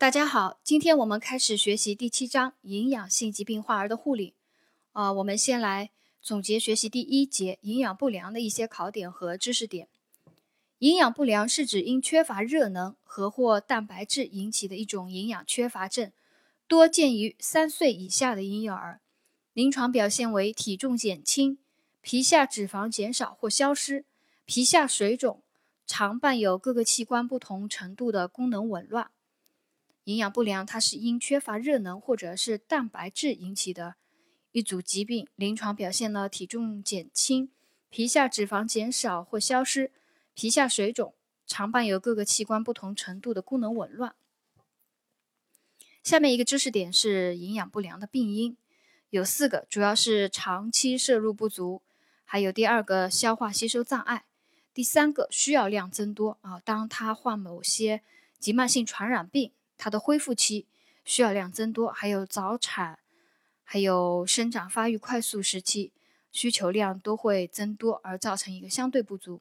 大家好，今天我们开始学习第七章营养性疾病患儿的护理。啊，我们先来总结学习第一节营养不良的一些考点和知识点。营养不良是指因缺乏热能和或蛋白质引起的一种营养缺乏症，多见于三岁以下的婴幼儿。临床表现为体重减轻、皮下脂肪减少或消失、皮下水肿，常伴有各个器官不同程度的功能紊乱。营养不良，它是因缺乏热能或者是蛋白质引起的一组疾病。临床表现呢，体重减轻、皮下脂肪减少或消失、皮下水肿，常伴有各个器官不同程度的功能紊乱。下面一个知识点是营养不良的病因，有四个，主要是长期摄入不足，还有第二个消化吸收障碍，第三个需要量增多啊，当他患某些急慢性传染病。它的恢复期需要量增多，还有早产，还有生长发育快速时期需求量都会增多，而造成一个相对不足。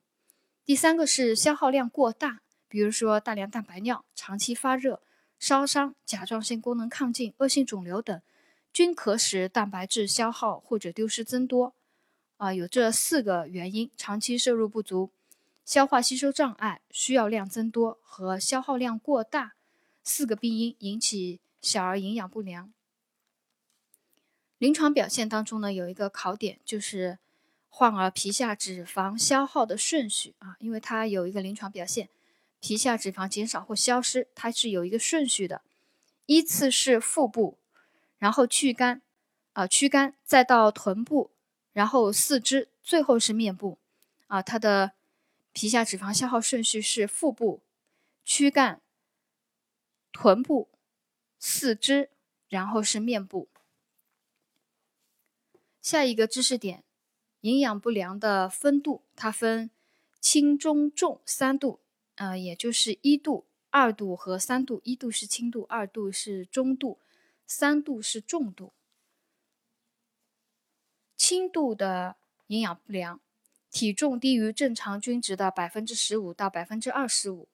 第三个是消耗量过大，比如说大量蛋白尿、长期发热、烧伤、甲状腺功能亢进、恶性肿瘤等，均可使蛋白质消耗或者丢失增多。啊，有这四个原因：长期摄入不足、消化吸收障碍、需要量增多和消耗量过大。四个病因引起小儿营养不良。临床表现当中呢，有一个考点就是患儿皮下脂肪消耗的顺序啊，因为它有一个临床表现，皮下脂肪减少或消失，它是有一个顺序的，依次是腹部，然后躯干，啊躯干，再到臀部，然后四肢，最后是面部，啊，它的皮下脂肪消耗顺序是腹部、躯干。臀部、四肢，然后是面部。下一个知识点，营养不良的分度，它分轻、中、重三度，呃，也就是一度、二度和三度。一度是轻度，二度是中度，三度是重度。轻度的营养不良，体重低于正常均值的百分之十五到百分之二十五。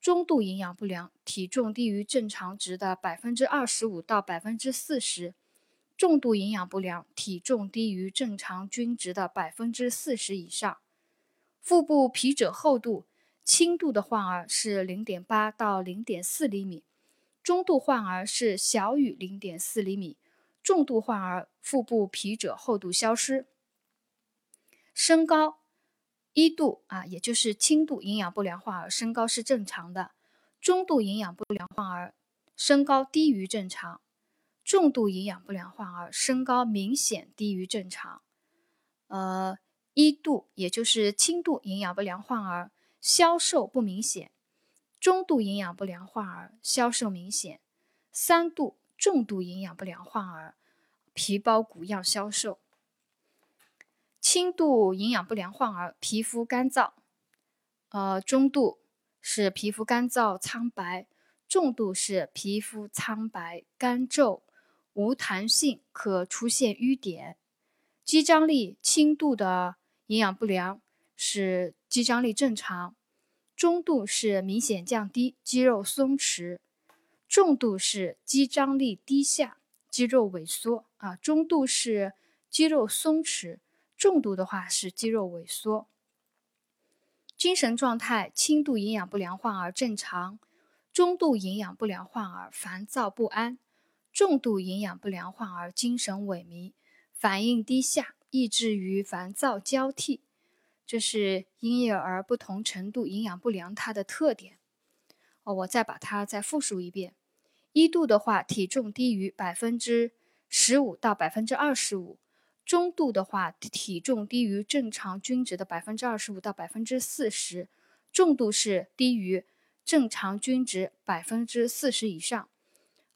中度营养不良，体重低于正常值的百分之二十五到百分之四十；重度营养不良，体重低于正常均值的百分之四十以上。腹部皮褶厚度，轻度的患儿是零点八到零点四厘米，中度患儿是小于零点四厘米，重度患儿腹部皮褶厚度消失。身高。一度啊，也就是轻度营养不良患儿身高是正常的；中度营养不良患儿身高低于正常；重度营养不良患儿身高明显低于正常。呃，一度也就是轻度营养不良患儿消瘦不明显；中度营养不良患儿消瘦明显；三度重度营养不良患儿皮包骨样消瘦。轻度营养不良患儿皮肤干燥，呃，中度是皮肤干燥苍白，重度是皮肤苍白干皱无弹性，可出现瘀点。肌张力轻度的营养不良是肌张力正常，中度是明显降低，肌肉松弛，重度是肌张力低下，肌肉萎缩啊，中度是肌肉松弛。重度的话是肌肉萎缩，精神状态轻度营养不良患儿正常，中度营养不良患儿烦躁不安，重度营养不良患儿精神萎靡，反应低下，抑制于烦躁交替。这是婴幼儿不同程度营养不良它的特点。哦，我再把它再复述一遍：一度的话，体重低于百分之十五到百分之二十五。中度的话，体重低于正常均值的百分之二十五到百分之四十；重度是低于正常均值百分之四十以上。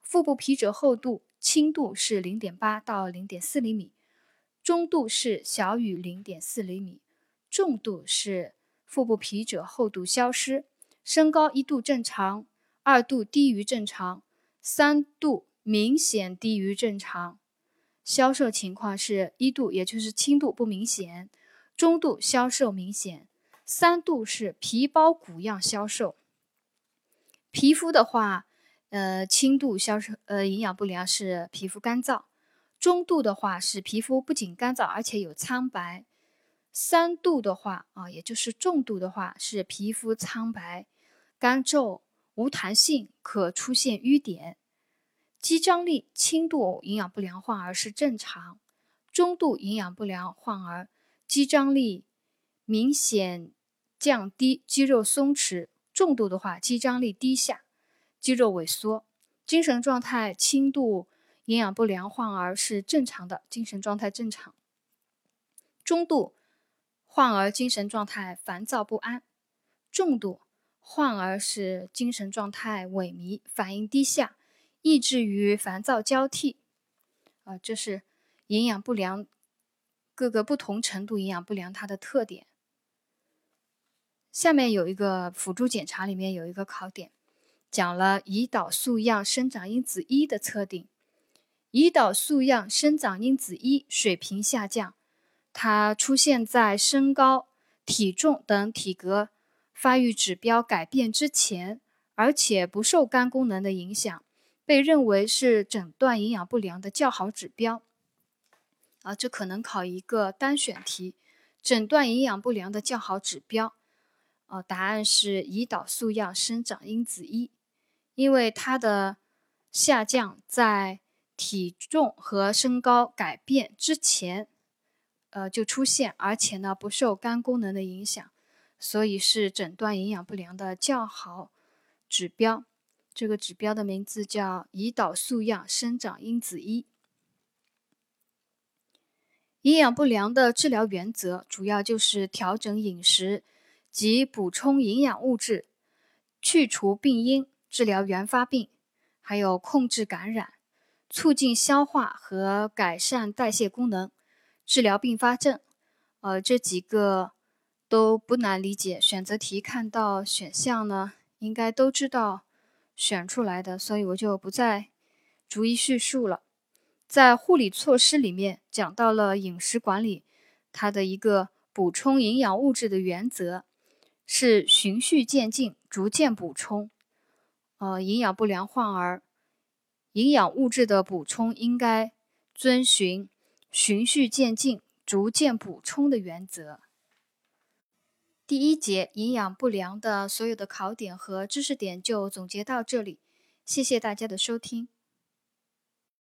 腹部皮褶厚度，轻度是零点八到零点四厘米，中度是小于零点四厘米，重度是腹部皮褶厚度消失。身高一度正常，二度低于正常，三度明显低于正常。消瘦情况是一度，也就是轻度不明显；中度消瘦明显；三度是皮包骨样消瘦。皮肤的话，呃，轻度消瘦呃营养不良是皮肤干燥，中度的话是皮肤不仅干燥，而且有苍白，三度的话啊，也就是重度的话是皮肤苍白、干皱、无弹性，可出现瘀点。肌张力轻度营养不良患儿是正常，中度营养不良患儿肌张力明显降低，肌肉松弛，重度的话肌张力低下。肌肉萎缩，精神状态轻度营养不良患儿是正常的，精神状态正常。中度患儿精神状态烦躁不安，重度患儿是精神状态萎靡，反应低下，抑制于烦躁交替。啊，这是营养不良各个不同程度营养不良它的特点。下面有一个辅助检查，里面有一个考点。讲了胰岛素样生长因子一的测定，胰岛素样生长因子一水平下降，它出现在身高、体重等体格发育指标改变之前，而且不受肝功能的影响，被认为是诊断营养不良的较好指标。啊，这可能考一个单选题，诊断营养不良的较好指标。哦，答案是胰岛素样生长因子一。因为它的下降在体重和身高改变之前，呃就出现，而且呢不受肝功能的影响，所以是诊断营养不良的较好指标。这个指标的名字叫胰岛素样生长因子一。营养不良的治疗原则主要就是调整饮食及补充营养物质，去除病因。治疗原发病，还有控制感染，促进消化和改善代谢功能，治疗并发症。呃，这几个都不难理解。选择题看到选项呢，应该都知道选出来的，所以我就不再逐一叙述了。在护理措施里面讲到了饮食管理，它的一个补充营养物质的原则是循序渐进，逐渐补充。呃，营养不良患儿，营养物质的补充应该遵循循序渐进、逐渐补充的原则。第一节营养不良的所有的考点和知识点就总结到这里，谢谢大家的收听。